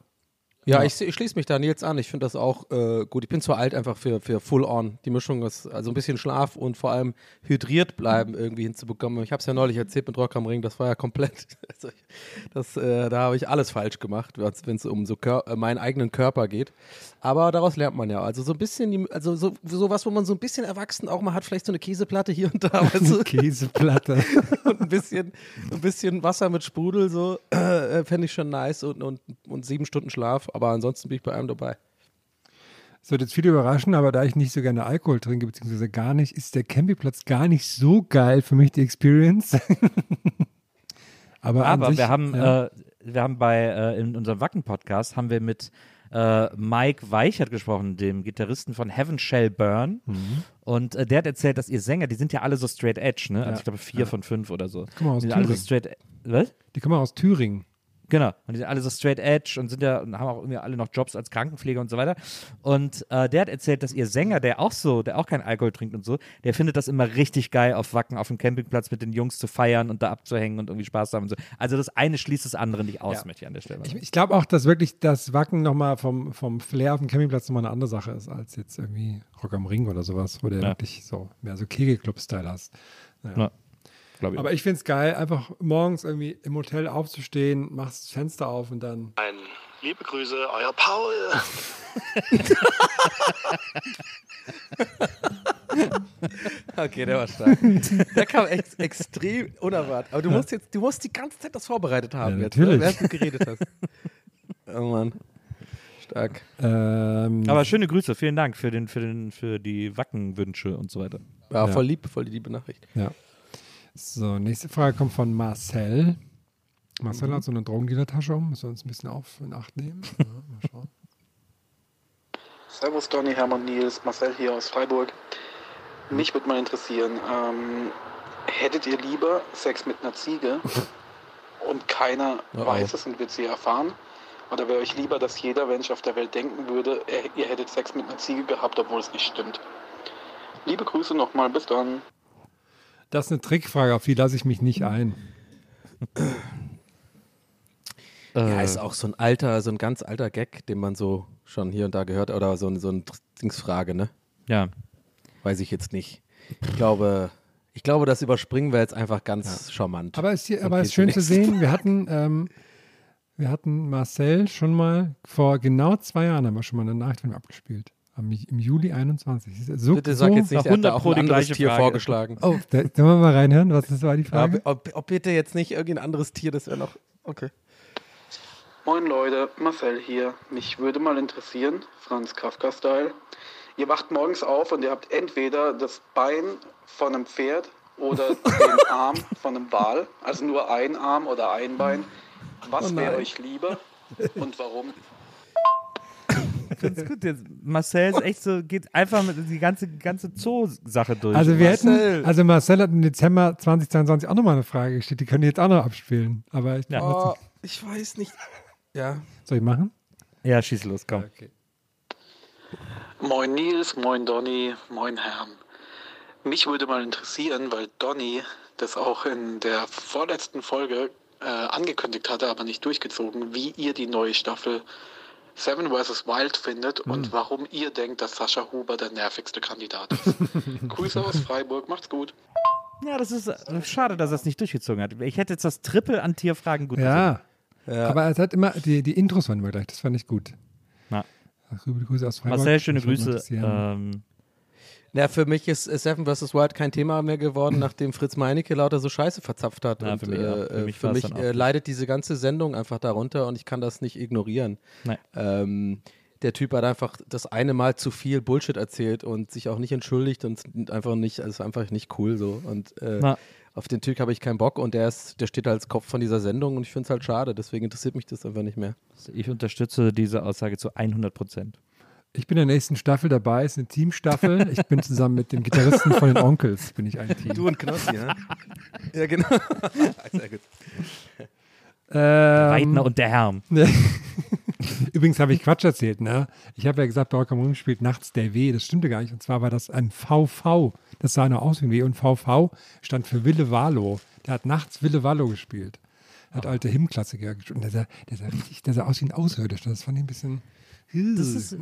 Ja, ich, ich schließe mich da Nils an. Ich finde das auch äh, gut. Ich bin zu alt einfach für, für Full-On. Die Mischung ist also ein bisschen Schlaf und vor allem hydriert bleiben irgendwie hinzubekommen. Ich habe es ja neulich erzählt mit Rock am Ring. Das war ja komplett. Also das, äh, da habe ich alles falsch gemacht, wenn es um so Kör äh, meinen eigenen Körper geht. Aber daraus lernt man ja. Also so ein bisschen, die, also so, so was, wo man so ein bisschen erwachsen auch mal hat, vielleicht so eine Käseplatte hier und da. Weißt du? Käseplatte. und ein bisschen, ein bisschen Wasser mit Sprudel, so äh, fände ich schon nice und, und, und sieben Stunden Schlaf, aber ansonsten bin ich bei einem dabei. Es wird jetzt viele überraschen, aber da ich nicht so gerne Alkohol trinke, beziehungsweise gar nicht, ist der Campingplatz gar nicht so geil für mich, die Experience. aber Aber sich, wir haben, ja. äh, wir haben bei äh, in unserem Wacken-Podcast haben wir mit äh, Mike Weichert gesprochen, dem Gitarristen von Heaven Shall Burn. Mhm. Und äh, der hat erzählt, dass ihr Sänger, die sind ja alle so straight edge, ne? Also Ja. ich glaube vier von fünf oder so. Guck mal, aus die alle so Thüringen. straight Was? die kommen aus Thüringen. Genau. Und die sind alle so straight edge und sind ja und haben auch irgendwie alle noch Jobs als Krankenpfleger und so weiter. Und äh, der hat erzählt, dass ihr Sänger, der auch so, der auch keinen Alkohol trinkt und so, der findet das immer richtig geil, auf Wacken, auf dem Campingplatz mit den Jungs zu feiern und da abzuhängen und irgendwie Spaß zu haben und so. Also das eine schließt das andere nicht aus, Ja. möchte ich an der Stelle. Ich, sagen. ich glaube auch, dass wirklich das Wacken nochmal vom, vom Flair auf dem Campingplatz nochmal eine andere Sache ist, als jetzt irgendwie Rock am Ring oder sowas, wo du Ja. wirklich so mehr so Kegelclub-Style hast. Naja. Ja. Ich. Aber ich finde es geil, einfach morgens irgendwie im Hotel aufzustehen, machst das Fenster auf und dann. Ein liebe Grüße, euer Paul. Okay, der war stark. der kam ex extrem unerwartet. Aber du musst jetzt, du musst die ganze Zeit das vorbereitet haben, Ja, jetzt, ne? natürlich. während du geredet hast. oh Mann. Stark. Ähm, Aber schöne Grüße, vielen Dank für, den, für, den, für die Wackenwünsche und so weiter. Ja, Ja. voll lieb, voll die liebe Nachricht. ja. So, nächste Frage kommt von Marcel. Marcel hat so eine Drogendealer-Tasche um, müssen wir uns ein bisschen auf in Acht nehmen. Ja, mal schauen. Servus Donny, Hermann, Nils, Marcel hier aus Freiburg. Mich würde mal interessieren, ähm, hättet ihr lieber Sex mit einer Ziege und keiner Oh weiß es und wird sie erfahren? Oder wäre euch lieber, dass jeder Mensch auf der Welt denken würde, ihr hättet Sex mit einer Ziege gehabt, obwohl es nicht stimmt? Liebe Grüße nochmal, bis dann. Das ist eine Trickfrage, auf die lasse ich mich nicht ein. Ja, Äh, ist auch so ein alter, so ein ganz alter Gag, den man so schon hier und da gehört, oder so, ein- so eine Dingsfrage, ne? Ja. Weiß ich jetzt nicht. Ich glaube, ich glaube, das überspringen wir jetzt einfach ganz charmant. Aber es ist, schön zu sehen, wir hatten, ähm, wir hatten Marcel schon mal, vor genau zwei Jahren haben wir schon mal eine Nachricht von ihm abgespielt. Am, Im Juli 21. So, Bitte sag jetzt nicht, er hat da 100 auch ein die anderes gleiche Tier Frage. vorgeschlagen. Oh, da, sollen wir mal reinhören? Was das war die Frage? ob, ob, ob bitte jetzt nicht irgendein anderes Tier, das wäre noch. Okay. Moin Leute, Marcel hier. Mich würde mal interessieren, Franz Kafka-Style. Ihr wacht morgens auf und ihr habt entweder das Bein von einem Pferd oder den Arm von einem Wal, also nur ein Arm oder ein Bein. Was Oh wäre euch lieber und warum? Ganz gut, jetzt Marcel ist echt so, geht einfach mit die ganze, ganze Zoo-Sache durch. Also wir Marcel. hätten, also Marcel hat im Dezember 2022 auch nochmal eine Frage gestellt, die können die jetzt auch noch abspielen. Aber ich Ja. Oh, ich weiß nicht. Ja. soll ich machen? Ja, schieß los, komm. Okay. Moin Nils, moin Donny, moin Herrn. Mich würde mal interessieren, weil Donny das auch in der vorletzten Folge äh, angekündigt hatte, aber nicht durchgezogen, wie ihr die neue Staffel Seven vs. Wild findet und warum ihr denkt, dass Sascha Huber der nervigste Kandidat ist. Grüße aus Freiburg, macht's gut. Ja, das ist äh, schade, dass er es nicht durchgezogen hat. Ich hätte jetzt das Triple an Tierfragen gut Ja, Ja. aber es hat immer, die, die Intros waren immer gleich, das fand ich gut. Na. Ach, Grüße aus Freiburg. Marcel, schöne Grüße. Ähm, Ja, für mich ist äh, Seven vs. Wild kein Thema mehr geworden, nachdem Fritz Meinecke lauter so Scheiße verzapft hat. Ja, und für mich äh, Für mich für mich äh, leidet diese ganze Sendung einfach darunter und ich kann das nicht ignorieren. Ähm, der Typ hat einfach das eine Mal zu viel Bullshit erzählt und sich auch nicht entschuldigt und einfach nicht, also ist einfach nicht cool so. Und äh, auf den Typ habe ich keinen Bock und der ist, der steht als Kopf von dieser Sendung und ich finde es halt schade, deswegen interessiert mich das einfach nicht mehr. ich unterstütze diese Aussage zu 100 Prozent. Ich bin in der nächsten Staffel dabei, ist eine Teamstaffel. Ich bin zusammen mit dem Gitarristen von den Onkels, bin ich ein Team. Du und Knossi, ne? ja, genau. Sehr gut. Ähm, Weidner und der Herm. Übrigens habe ich Quatsch erzählt, ne? Ich habe ja gesagt, bei Rock'n'Roll spielt nachts der W. Das stimmte gar nicht. Und zwar war das ein VV. Das sah nur aus wie ein W. Und VV stand für Wille Valo. Der hat nachts Wille Valo gespielt. Hat alte Hymnklassiker gespielt. Und der sah, der sah richtig, der sah aus wie ein Außerirdischer. Das fand ich ein bisschen. Das ist,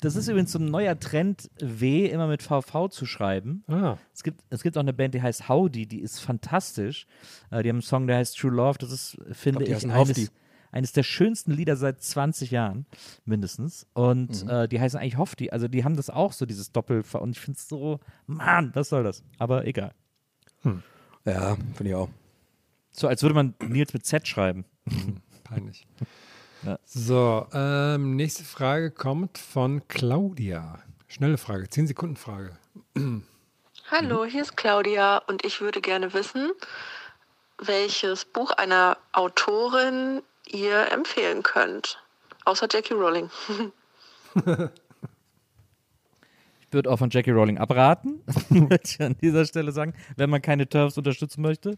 das ist übrigens so ein neuer Trend, W immer mit VV zu schreiben. Ah. Es, gibt, es gibt auch eine Band, die heißt Howdy, die ist fantastisch. Äh, die haben einen Song, der heißt True Love. Das ist, finde ich, heißen eines, eines der schönsten Lieder seit 20 Jahren, mindestens. Und Mhm. äh, die heißen eigentlich Hofdi. Also die haben das auch so, dieses Doppel. Und ich finde es so, Mann, was soll das? Aber egal. Ja, finde ich auch. So, als würde man Nils mit Z schreiben. Peinlich. Ja. So, ähm, nächste Frage kommt von Claudia. Schnelle Frage, 10 Sekunden Frage. Hallo, hier ist Claudia und ich würde gerne wissen, welches Buch einer Autorin ihr empfehlen könnt. Außer Jackie Rowling. Würde auch von Jackie Rowling abraten, würde ich an dieser Stelle sagen, wenn man keine Turfs unterstützen möchte.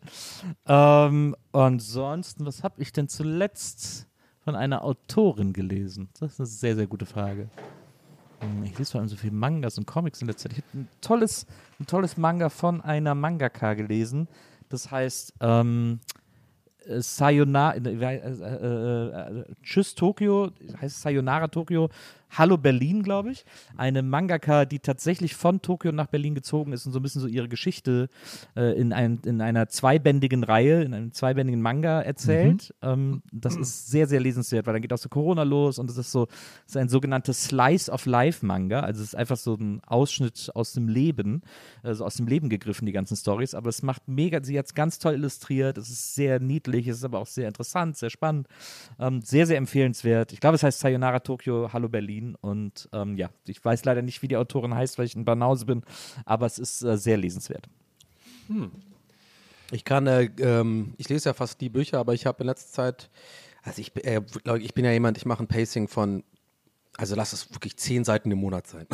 Ähm, ansonsten, was habe ich denn zuletzt von einer Autorin gelesen? Das ist eine sehr, sehr gute Frage. Hm, Ich lese vor allem so viele Mangas und Comics in letzter Zeit. Ich habe ein tolles, ein tolles Manga von einer Mangaka gelesen. Das heißt, ähm, äh, Sayonara, äh, äh, äh, Tschüss Tokio, heißt Sayonara Tokio, Hallo Berlin, glaube ich. Eine Mangaka, die tatsächlich von Tokio nach Berlin gezogen ist und so ein bisschen so ihre Geschichte äh, in, ein, in einer zweibändigen Reihe, in einem zweibändigen Manga erzählt. Ähm, das ist sehr, sehr lesenswert, weil dann geht auch so Corona los und es ist so, es ist ein sogenanntes Slice of Life Manga. Also es ist einfach so ein Ausschnitt aus dem Leben, also aus dem Leben gegriffen, die ganzen Stories. Aber es macht mega, sie hat es ganz toll illustriert. Es ist sehr niedlich, es ist aber auch sehr interessant, sehr spannend. Ähm, sehr, sehr empfehlenswert. Ich glaube, es heißt Sayonara Tokyo, Hallo Berlin. Und ähm, ja, ich weiß leider nicht, wie die Autorin heißt, weil ich ein Banause bin, aber es ist äh, sehr lesenswert. Ich kann, äh, ähm, ich lese ja fast die Bücher, aber ich habe in letzter Zeit, also ich, äh, ich bin ja jemand, ich mache ein Pacing von, also lass es wirklich zehn Seiten im Monat sein.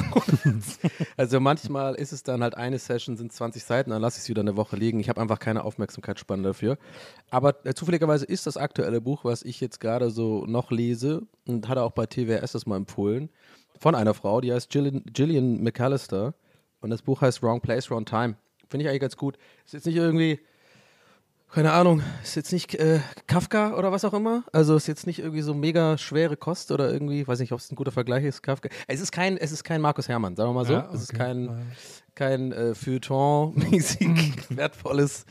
also manchmal ist es dann halt eine Session, sind 20 Seiten, dann lasse ich es wieder eine Woche liegen. Ich habe einfach keine Aufmerksamkeitsspanne dafür. Aber äh, zufälligerweise ist das aktuelle Buch, was ich jetzt gerade so noch lese und hatte auch bei TWS das mal empfohlen, von einer Frau, die heißt Gillian, Gillian McAllister und das Buch heißt Wrong Place, Wrong Time. Finde ich eigentlich ganz gut. Ist jetzt nicht irgendwie keine Ahnung, ist jetzt nicht äh, Kafka oder was auch immer. Also ist jetzt nicht irgendwie so mega schwere Kost oder irgendwie, weiß nicht, ob es ein guter Vergleich ist, Kafka. Es ist kein, es ist kein Markus Herrmann, sagen wir mal so. Ja, Es ist okay. kein, kein äh, Feuilleton-mäßig wertvolles.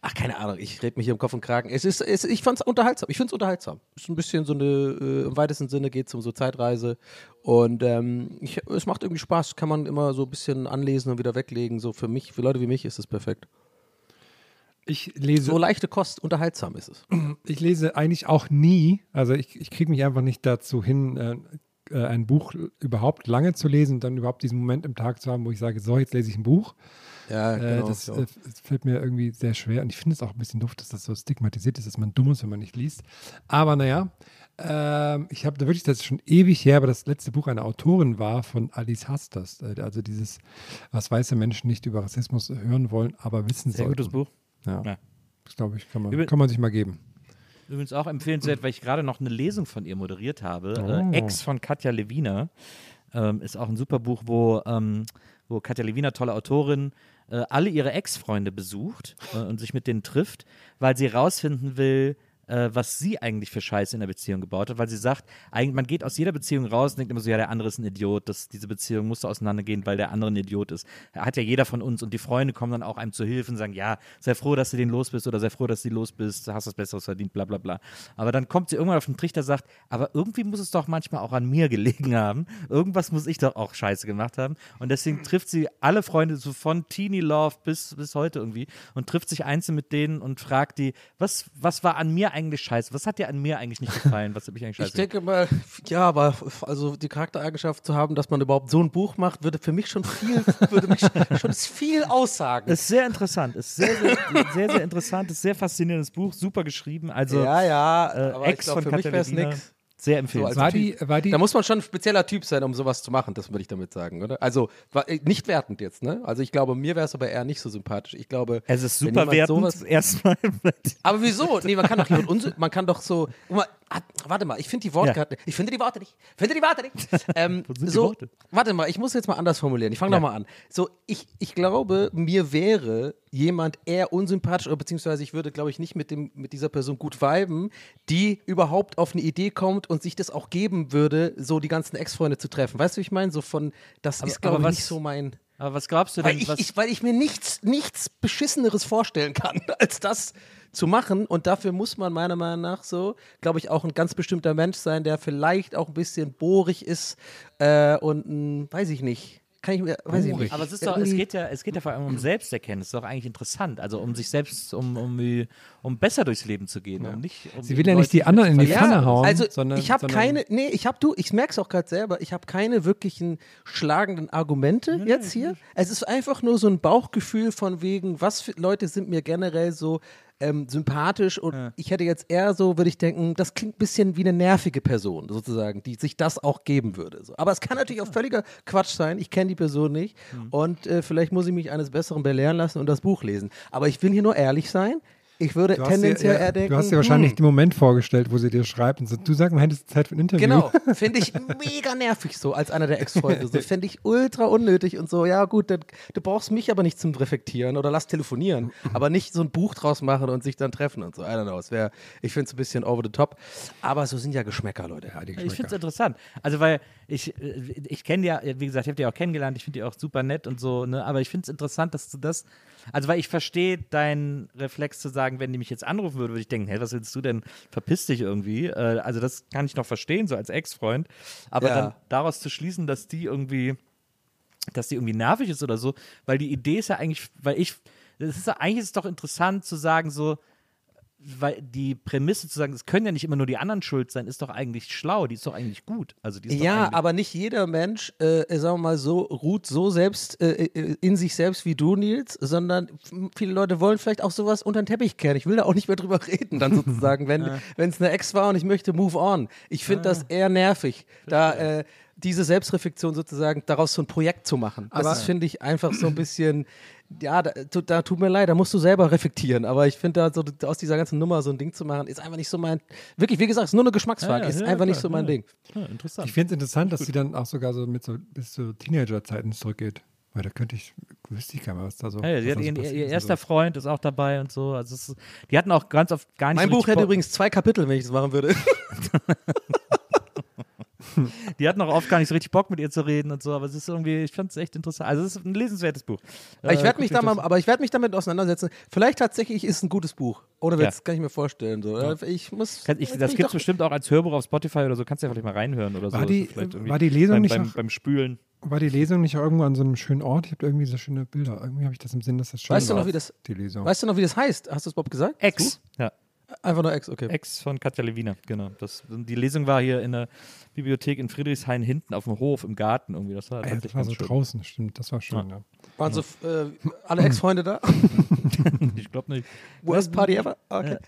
Ach, keine Ahnung, ich rede mich hier im Kopf und Kragen. Es ist, es, ich fand es unterhaltsam. Ich finde es unterhaltsam. Es ist ein bisschen so eine, äh, im weitesten Sinne geht es um so Zeitreise. Und ähm, ich, es macht irgendwie Spaß, kann man immer so ein bisschen anlesen und wieder weglegen. So für mich, für Leute wie mich ist es perfekt. Ich lese, So leichte Kost, unterhaltsam ist es. ich lese eigentlich auch nie, also ich, ich kriege mich einfach nicht dazu hin, äh, äh, ein Buch überhaupt lange zu lesen und dann überhaupt diesen Moment im Tag zu haben, wo ich sage, so, jetzt lese ich ein Buch. Ja, Äh, genau. das, so. äh, fällt mir irgendwie sehr schwer und ich finde es auch ein bisschen doof, dass das so stigmatisiert ist, dass man dumm ist, wenn man nicht liest. Aber naja, ähm, ich habe da wirklich, das ist schon ewig her, aber das letzte Buch einer Autorin war von Alice Hasters. Äh, also dieses, was weiße Menschen nicht über Rassismus hören wollen, aber wissen Sehr sollten. gutes Buch. Ja, Ja. das glaube ich, kann man, Übel- kann man sich mal geben. Übrigens auch empfehlenswert, weil ich gerade noch eine Lesung von ihr moderiert habe. Oh. Äh, Ex von Katja Lewina. Ähm, ist auch ein super Buch, wo, ähm, wo Katja Lewina, tolle Autorin, äh, alle ihre Ex-Freunde besucht äh, und sich mit denen trifft, weil sie rausfinden will, äh, was sie eigentlich für Scheiße in der Beziehung gebaut hat, weil sie sagt, eigentlich, man geht aus jeder Beziehung raus und denkt immer so, ja, der andere ist ein Idiot, das, diese Beziehung musste auseinandergehen, weil der andere ein Idiot ist. Hat ja jeder von uns und die Freunde kommen dann auch einem zu Hilfe und sagen, ja, sei froh, dass du den los bist oder sei froh, dass du los bist, hast was Besseres verdient, bla bla bla. Aber dann kommt sie irgendwann auf den Trichter, sagt, aber irgendwie muss es doch manchmal auch an mir gelegen haben. Irgendwas muss ich doch auch Scheiße gemacht haben. Und deswegen trifft sie alle Freunde so von Teenie Love bis, bis heute irgendwie und trifft sich einzeln mit denen und fragt die, was, was war an mir eigentlich scheiße? Was hat dir an mir eigentlich nicht gefallen? Was habe ich eigentlich scheiße Ich denke mal, ja, aber also die Charaktereigenschaft zu haben, dass man überhaupt so ein Buch macht, würde für mich schon viel, würde mich schon viel aussagen. Ist sehr interessant, ist sehr, sehr, sehr, sehr interessant, ist sehr faszinierendes Buch, super geschrieben. Also ja, ja, äh, aber Ex ich glaub, von für mich wäre es nix. Sehr So empfehlenswert. als War die, war die, Da muss man schon ein spezieller Typ sein, um sowas zu machen, das würde ich damit sagen, oder? Also, war- äh, nicht wertend jetzt, ne? Also, ich glaube, mir wäre es aber eher nicht so sympathisch. Ich glaube, es ist super wertend. sowas- Erstmal. Aber wieso? Nee, man kann doch man kann doch so. Ah, warte mal, ich finde die Worte Ja. gerade. Ich finde die Worte nicht. Finde die Worte nicht. Ähm, so, Worte? warte mal, ich muss jetzt mal anders formulieren. Ich fange Ja. doch mal an. So, ich, ich glaube, mir wäre jemand eher unsympathisch oder beziehungsweise ich würde, glaube ich, nicht mit dem mit dieser Person gut viben, die überhaupt auf eine Idee kommt und sich das auch geben würde, so die ganzen Ex-Freunde zu treffen. Weißt du, wie ich meine? So von, das Aber- ist, glaube ich, was- nicht so mein. Aber was glaubst du Weil denn? ich, was, ich, weil ich mir nichts, nichts Beschisseneres vorstellen kann, als das zu machen. Und dafür muss man meiner Meinung nach so, glaube ich, auch ein ganz bestimmter Mensch sein, der vielleicht auch ein bisschen bohrig ist äh, und ein, weiß ich nicht. Kann ich mir, weiß ich nicht. aber es ist doch, es geht ja, es geht ja vor allem um Selbsterkenntnis. Das ist doch eigentlich interessant. Also um sich selbst, um, um, um besser durchs Leben zu gehen. Um nicht, um sie will ja nicht die anderen in die Ja, Pfanne hauen, also sondern. ich habe keine, nee, ich habe du, ich merke es auch gerade selber, ich habe keine wirklichen schlagenden Argumente jetzt hier. Es ist einfach nur so ein Bauchgefühl von wegen, was für Leute sind mir generell so ähm, sympathisch und ich hätte jetzt eher so, würde ich denken, das klingt ein bisschen wie eine nervige Person sozusagen, die sich das auch geben würde. So. Aber es kann natürlich auch völliger Quatsch sein, ich kenne die Person nicht und äh, vielleicht muss ich mich eines Besseren belehren lassen und das Buch lesen. Aber ich will hier nur ehrlich sein. Ich würde Du dir, tendenziell ja, eher denken, du hast dir wahrscheinlich hm, den Moment vorgestellt, wo sie dir schreibt und so, du sag mal, hättest Zeit für ein Interview. Genau, finde ich mega nervig so als einer der Ex-Freunde. So, finde ich ultra unnötig und so, ja gut, dann, du brauchst mich aber nicht zum Reflektieren oder lass telefonieren, aber nicht so ein Buch draus machen und sich dann treffen und so. I don't know, es wäre, ich finde es ein bisschen over the top, aber so sind ja Geschmäcker, Leute. Ja, die Ich finde es interessant. Also, weil ich, äh, ich kenne ja, wie gesagt, ich habe die auch kennengelernt, ich finde die auch super nett und so, ne? aber ich finde es interessant, dass du das, also, weil ich verstehe deinen Reflex zu sagen, wenn die mich jetzt anrufen würde, würde ich denken, hä, was willst du denn, verpiss dich irgendwie. Äh, also, das kann ich noch verstehen, so als Ex-Freund, aber Ja. dann daraus zu schließen, dass die irgendwie, dass die irgendwie nervig ist oder so, weil die Idee ist ja eigentlich, weil ich, das ist ja, eigentlich ist es doch interessant zu sagen, so, weil die Prämisse zu sagen, es können ja nicht immer nur die anderen schuld sein, ist doch eigentlich schlau, die ist doch eigentlich gut. Also Ja, aber nicht jeder Mensch, äh, sagen wir mal so, ruht so selbst äh, äh, in sich selbst wie du, Nils, sondern viele Leute wollen vielleicht auch sowas unter den Teppich kehren. Ich will da auch nicht mehr drüber reden, dann sozusagen, wenn wenn es eine Ex war und ich möchte move on. Ich finde das eher nervig, da äh, diese Selbstreflexion sozusagen daraus so ein Projekt zu machen. Das Aber- ist, finde ich, einfach so ein bisschen. Ja, da, da tut mir leid, da musst du selber reflektieren. Aber ich finde, da so aus dieser ganzen Nummer so ein Ding zu machen, ist einfach nicht so mein. Wirklich, wie gesagt, ist nur eine Geschmacksfrage. Ja, ja, ist ja, einfach nicht klar, so mein ja. Ding. Ja, interessant. Ich finde es interessant, dass sie dann auch sogar so mit so bis zu Teenagerzeiten zurückgeht. Weil da könnte ich, wüsste ich gar nicht, was da so. Sie was hat da so ihren, passiert ihr ist erster so. Freund ist auch dabei und so. Also es ist, die hatten auch ganz oft gar nicht Mein so Buch hätte Bock- übrigens zwei Kapitel, wenn ich das machen würde. Die hatten auch oft gar nicht so richtig Bock mit ihr zu reden und so, aber es ist irgendwie, ich fand es echt interessant. Also es ist ein lesenswertes Buch. ich Äh, werde guckt mich da mal, aber ich werde mich damit auseinandersetzen. Vielleicht tatsächlich ist es ein gutes Buch. Oder Ja. Kann ich mir vorstellen. So. Ich muss. Kann ich, das gibt es bestimmt auch als Hörbuch auf Spotify oder so. Kannst du ja vielleicht mal reinhören oder so. War Das die- war die Lesung beim, nicht beim, auch- beim Spülen? War die Lesung nicht irgendwo an so einem schönen Ort? Ich habe irgendwie so schöne Bilder. Irgendwie habe ich das im Sinn, dass das schön Weißt du war, noch, wie das, die Lesung. weißt du noch, wie das heißt? Hast du es Bob gesagt? Ex. Ja. Einfach nur Ex, okay. Ex von Katja Lewina, genau. Das, die Lesung war hier in der Bibliothek in Friedrichshain hinten auf dem Hof im Garten irgendwie. Das war, Ah ja, das war so schön. draußen, stimmt. Das war schön, ja. Waren so äh, alle Ex-Freunde da? Ich glaube nicht. Worst Party ever? Okay.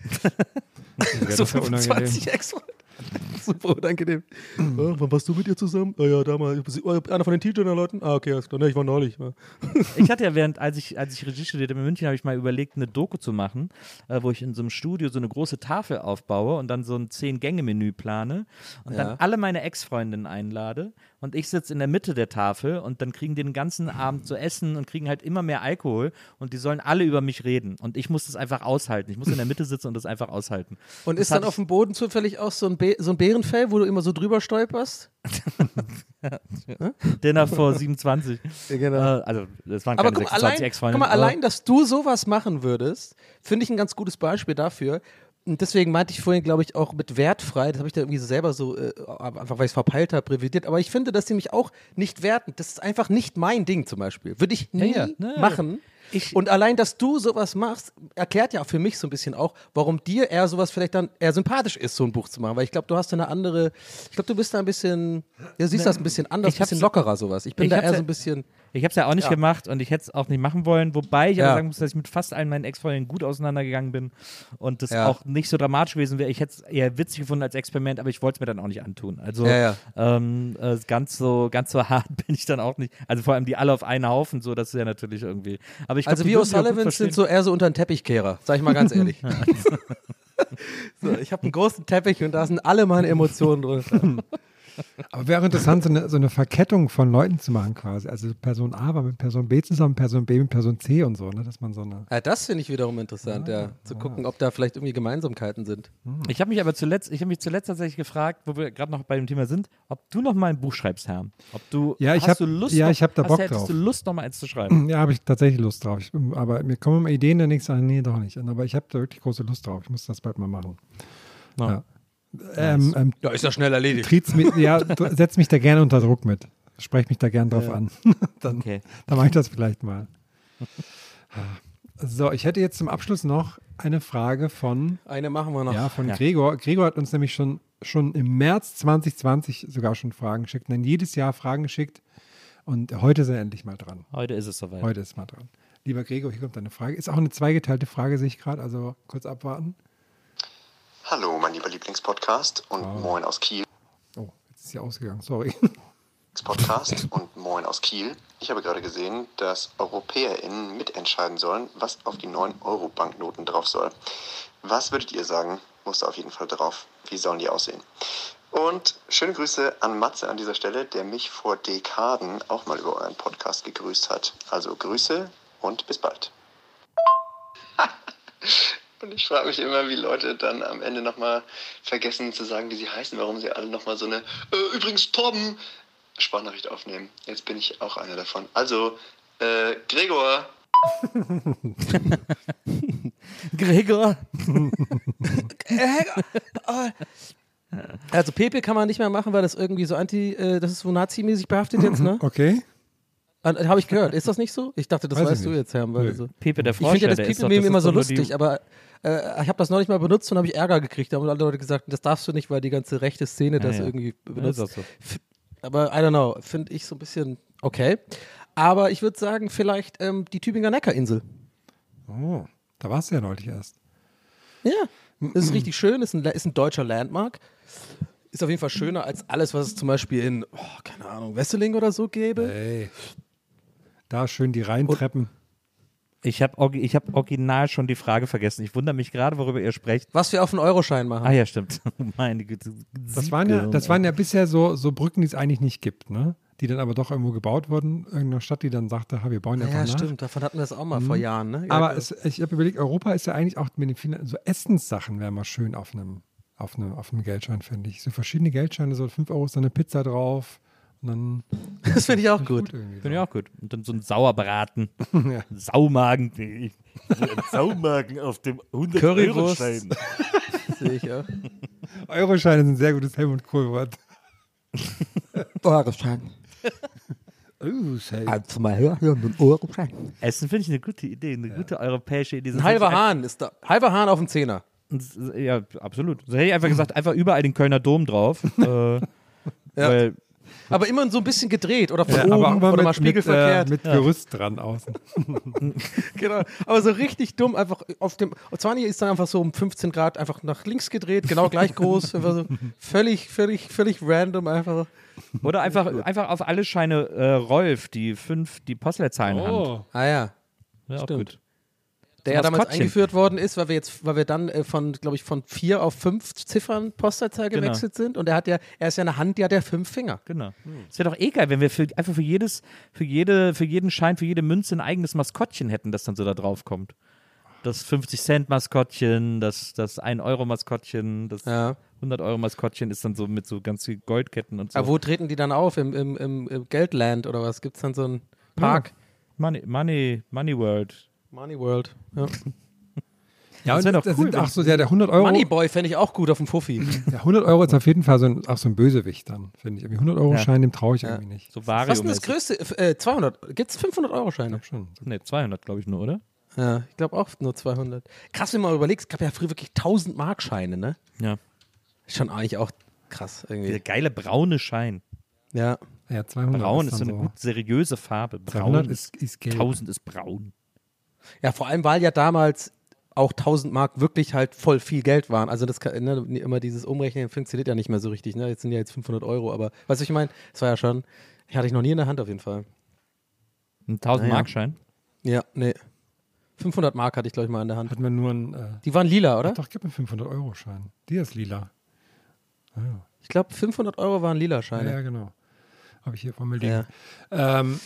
Ja, so das war unangenehm. 25 Ex-Freunde. Super unangenehm. Äh, wann warst du mit ihr zusammen? Ah ja, damals. Einer von den Teacher-Leuten? Ah, okay. Ne, ich war neulich. Ja. Ich hatte ja während, als ich, als ich Regie studierte in München, habe ich mal überlegt, eine Doku zu machen, äh, wo ich in so einem Studio so eine große Tafel aufbaue und dann so ein Zehn-Gänge-Menü plane und Ja. dann alle meine Ex-Freundinnen einlade und ich sitze in der Mitte der Tafel und dann kriegen die den ganzen Abend zu essen und kriegen halt immer mehr Alkohol und die sollen alle über mich reden und ich muss das einfach aushalten. Ich muss in der Mitte sitzen und das einfach aushalten. Und Das ist dann auf dem Boden zufällig auch so ein, Be so ein Bärenfell, wo du immer so drüber stolperst? Dinner vor 27. Ja, genau. Äh, also, das waren Aber keine guck mal, 26 allein, guck mal, aber- allein, dass du sowas machen würdest, finde ich ein ganz gutes Beispiel dafür. Und deswegen meinte ich vorhin, glaube ich, auch mit wertfrei, das habe ich da irgendwie so selber so, äh, einfach weil ich es verpeilt habe, revidiert. Aber ich finde, dass sie mich auch nicht werten. Das ist einfach nicht mein Ding zum Beispiel. Würde ich nie Ja, ja. Machen. und allein, dass du sowas machst, erklärt ja für mich so ein bisschen auch, warum dir eher sowas vielleicht dann eher sympathisch ist, so ein Buch zu machen. Weil ich glaube, du hast eine andere, ich glaube, du bist da ein bisschen, ja, siehst das ein bisschen anders, ich ein bisschen lockerer sowas. Ich bin ich da eher so ein bisschen. Ich habe es ja auch nicht Ja. gemacht und ich hätte es auch nicht machen wollen, wobei ich Ja. aber sagen muss, dass ich mit fast allen meinen Ex-Freunden gut auseinandergegangen bin und das Ja. auch nicht so dramatisch gewesen wäre. Ich hätte es eher witzig gefunden als Experiment, aber ich wollte es mir dann auch nicht antun. Also. Ähm, äh, ganz so ganz so hart bin ich dann auch nicht. Also vor allem die alle auf einen Haufen, so das ist ja natürlich irgendwie. Aber ich glaub, also wir O'Sullivans sind so eher so unter den Teppichkehrer, sag ich mal ganz ehrlich. so, ich habe einen großen Teppich und da sind alle meine Emotionen drin. Aber wäre interessant, so eine, so eine Verkettung von Leuten zu machen quasi. Also Person A war mit Person B zusammen, Person B mit Person C und so, ne? Dass man so eine. Ja, das finde ich wiederum interessant, ja. Zu gucken, ob da vielleicht irgendwie Gemeinsamkeiten sind. Ich habe mich aber zuletzt, ich habe mich zuletzt tatsächlich gefragt, wo wir gerade noch bei dem Thema sind, ob du noch mal ein Buch schreibst, Herr. Ob du Ja, ich hast hab- du Lust ja, noch- ich hab da hast, Bock hättest drauf. du Lust noch mal eins zu schreiben? Ja, habe ich tatsächlich Lust drauf. Ich, aber mir kommen immer Ideen, dann denke ich, so, nee, doch nicht. Aber ich habe da wirklich große Lust drauf. Ich muss das bald mal machen. Ja. Ja. Ähm, ähm, Ja, ist ja schnell erledigt. Triet's mi- ja, setz mich da gerne unter Druck mit. Sprech mich da gerne drauf Ja. an. dann Okay. dann mache ich das vielleicht mal. So, ich hätte jetzt zum Abschluss noch eine Frage von, Eine machen wir noch. ja, von Ja. Gregor. Gregor hat uns nämlich schon, schon im März 2020 sogar schon Fragen geschickt. Dann jedes Jahr Fragen geschickt. Und heute ist er endlich mal dran. Heute ist es soweit. Heute ist mal dran. Lieber Gregor, hier kommt deine Frage. Ist auch eine zweigeteilte Frage, sehe ich gerade. Also kurz abwarten. Hallo, mein lieber Lieblingspodcast und moin aus Kiel. Oh, jetzt ist sie ausgegangen. Sorry. Podcast und moin aus Kiel. Ich habe gerade gesehen, dass EuropäerInnen mitentscheiden sollen, was auf die 9-Euro-Banknoten drauf soll. Was würdet ihr sagen? Muss da auf jeden Fall drauf. Wie sollen die aussehen? Und schöne Grüße an Matze an dieser Stelle, der mich vor Dekaden auch mal über euren Podcast gegrüßt hat. Also Grüße und bis bald. Und ich frage mich immer, wie Leute dann am Ende nochmal vergessen zu sagen, wie sie heißen, warum sie alle nochmal so eine, äh, übrigens Torben, Sprachnachricht aufnehmen. Jetzt bin ich auch einer davon. Also, äh, Gregor, Gregor. Also Pepe kann man nicht mehr machen, weil das irgendwie so anti, äh, das ist so nazimäßig behaftet jetzt, ne? Okay. Habe ich gehört. Ist das nicht so? Ich dachte, das Weiß weißt du nicht. jetzt, Herr. Weil Nö. so. Pepe, der Ich finde ja das Pepe-Meme immer so lustig, aber äh, ich habe das neulich mal benutzt und habe ich Ärger gekriegt. Da haben alle Leute gesagt, das darfst du nicht, weil die ganze rechte Szene das ja. irgendwie Ja, benutzt. auch so. Aber I don't know, finde ich so ein bisschen okay. Aber ich würde sagen, vielleicht ähm, die Tübinger Neckarinsel. Oh, da warst du ja neulich erst. Ja, das ist richtig schön, ist ein, ist ein deutscher Landmark. Ist auf jeden Fall schöner als alles, was es zum Beispiel in, oh, keine Ahnung, Wesseling oder so gäbe. Ey. Da schön die Rheintreppen. Ich habe ich hab original schon die Frage vergessen. Ich wundere mich gerade, worüber ihr sprecht. Was wir auf einen Euroschein machen. Ah ja, stimmt. Meine Güte. Das waren ja, das waren ja bisher so, so Brücken, die es eigentlich nicht gibt, ne? Die dann aber doch irgendwo gebaut wurden, irgendeiner Stadt, die dann sagte, ha, wir bauen Ja, einfach ja, nach. stimmt. Davon hatten wir es auch mal vor Mhm. Jahren. Ne? Ja, Aber klar. es, ich habe überlegt, Europa ist ja eigentlich auch mit den vielen, so Essenssachen wäre mal schön auf einem, auf einem, auf einem Geldschein, finde ich. So verschiedene Geldscheine, so 5 Euro ist da eine Pizza drauf. Und dann das finde ich auch gut. Finde ich auch gut. Und dann so ein Sauerbraten. Ja. Saumagen. Ein Saumagen auf dem 100 Currywurst. Euroschein. Sehe ich auch. Euroscheine sind ein sehr gutes Helmut Kohl-Wort. Euroschein. Euroschein. Also mal hören, einen Euroschein. Essen finde ich eine gute Idee, eine gute europäische Idee. Ein halber Hahn ist da. Halber Hahn auf dem Zehner. Ja, absolut. So hätte ich einfach gesagt, einfach überall den Kölner Dom drauf. äh, Weil Aber immer so ein bisschen gedreht oder von Ja, oben aber auch mal oder mit, mal mit, spiegelverkehrt. äh, mit Gerüst dran außen. genau. Aber so richtig dumm, einfach auf dem. Zwani ist dann einfach so um 15 Grad einfach nach links gedreht, genau gleich groß. einfach so völlig, völlig, völlig random einfach. Oder einfach, einfach auf alle Scheine äh, Rolf, die fünf, die Postleitzahlen haben. Ah ja. Ja, auch Stimmt. gut. Der ja damals Maskottchen. eingeführt worden ist, weil wir jetzt, weil wir dann äh, von, glaube ich, von vier auf fünf Ziffern Postleitzahl Genau. gewechselt sind. Und er hat ja, er ist ja eine Hand, ja der fünf Finger. Genau. Es wäre doch eh geil, wenn wir für, einfach für jedes, für jede, für jeden Schein, für jede Münze ein eigenes Maskottchen hätten, das dann so da drauf kommt. Das 50-Cent-Maskottchen, das, das 1-Euro-Maskottchen, das Ja. 100-Euro-Maskottchen ist dann so mit so ganz viel Goldketten und so. Aber wo treten die dann auf? Im, im, im, im Geldland oder was? Gibt es dann so einen Park? Money, Money, Money World. Money World. Ja. Ja, Das und das cool, sind, ach so, ja, der 100 Euro. Moneyboy fände ich auch gut auf dem Fuffi. Der 100 Euro ist auf jeden Fall so ein, auch so ein Bösewicht dann, finde ich. Irgendwie 100 Euro Schein, dem traue ich irgendwie nicht. So Was ist denn das größte? Äh, 200. Gibt es 500-Euro-Scheine? Schon. Ne, 200, glaube ich nur, oder? Ja, ich glaube auch nur 200. Krass, wenn man mal überlegt, es gab ja früher wirklich 1000 Markscheine, ne? Ja. Schon eigentlich auch krass Der irgendwie. geile braune Schein. Ja. Ja, 200 Braun ist ist so eine so- gut seriöse Farbe. Braun 200 ist- ist gelb. 1000 ist braun. Ja, vor allem, weil ja damals auch 1000 Mark wirklich halt voll viel Geld waren. Also das kann, ne, immer dieses Umrechnen funktioniert ja nicht mehr so richtig. Ne? Jetzt sind ja jetzt 500 Euro, aber weißt du, was ich meine? Das war ja schon, hatte ich noch nie in der Hand auf jeden Fall. Ein 1000 Naja. Markschein? Ja, nee. 500 Mark hatte ich, glaube ich, mal in der Hand. Hat man nur ein. Äh, Die waren lila, oder? Doch, gib mir 500-Euro-Schein. Die ist lila. Ah, ja. Ich glaube, 500 Euro waren lila Ja, Scheine. ja, genau. Habe ich hier vor mir liegen. Ähm,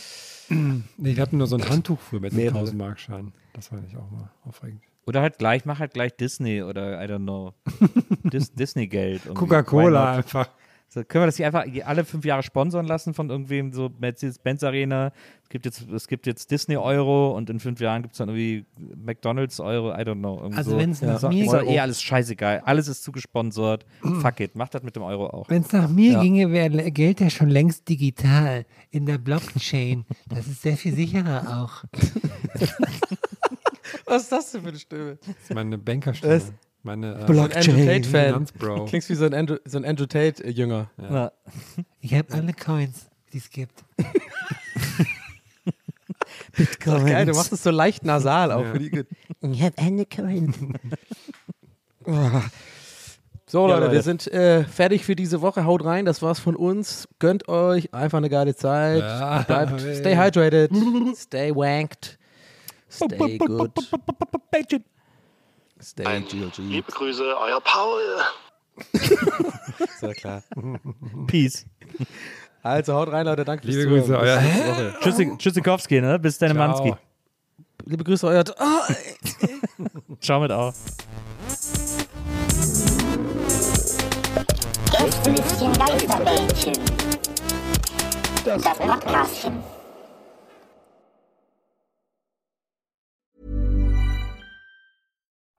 nee, ich hatte nur so ein Handtuch früher mit einem Mehrere. 1000 Markschein. Das fand ich auch mal aufregend. Oder halt gleich, mach halt gleich Disney oder I don't know. Dis Disney-Geld. Coca-Cola einfach. So, können wir das hier einfach alle fünf Jahre sponsern lassen von irgendwem, so Mercedes-Benz Arena. Es gibt jetzt, es gibt jetzt Disney-Euro und in fünf Jahren gibt es dann irgendwie McDonalds-Euro, I don't know. Also so. wenn's nach ist, doch- mir ist doch geht- eh alles scheißegal. Alles ist zugesponsert. Fuck it, macht das mit dem Euro auch. Wenn es nach mir Ja. ginge, wäre Geld ja schon längst digital in der Blockchain. Das ist sehr viel sicherer auch. Was ist das denn für eine Stimme? Das ist meine Bankerstimme. Das- Meine äh, ein Andrew Tate-Fan. Klingst wie so ein Andrew, so ein Andrew Tate-Jünger. Ja. Ich habe alle Coins, die es gibt. Doch geil, du machst es so leicht nasal auch. Ja. Für die Ich habe alle Coins. So, Ja, Leute, wir Leute. sind äh, fertig für diese Woche. Haut rein, das war's von uns. Gönnt euch einfach eine geile Zeit. Ja, Bleibt, stay hydrated, stay wanked, stay good, stay GLG. Liebe Grüße, euer Paul. Ja klar. Peace. Also haut rein, Leute. Danke fürs Liebe Zuhören. Grüße, euer-. Tschüssi, Tschüssikowski, ne? Bis deine Ciao. Manski. Liebe Grüße, euer. Ah, Ciao mit auch. Gästelistchen Geisterbällchen. Das Podcastchen.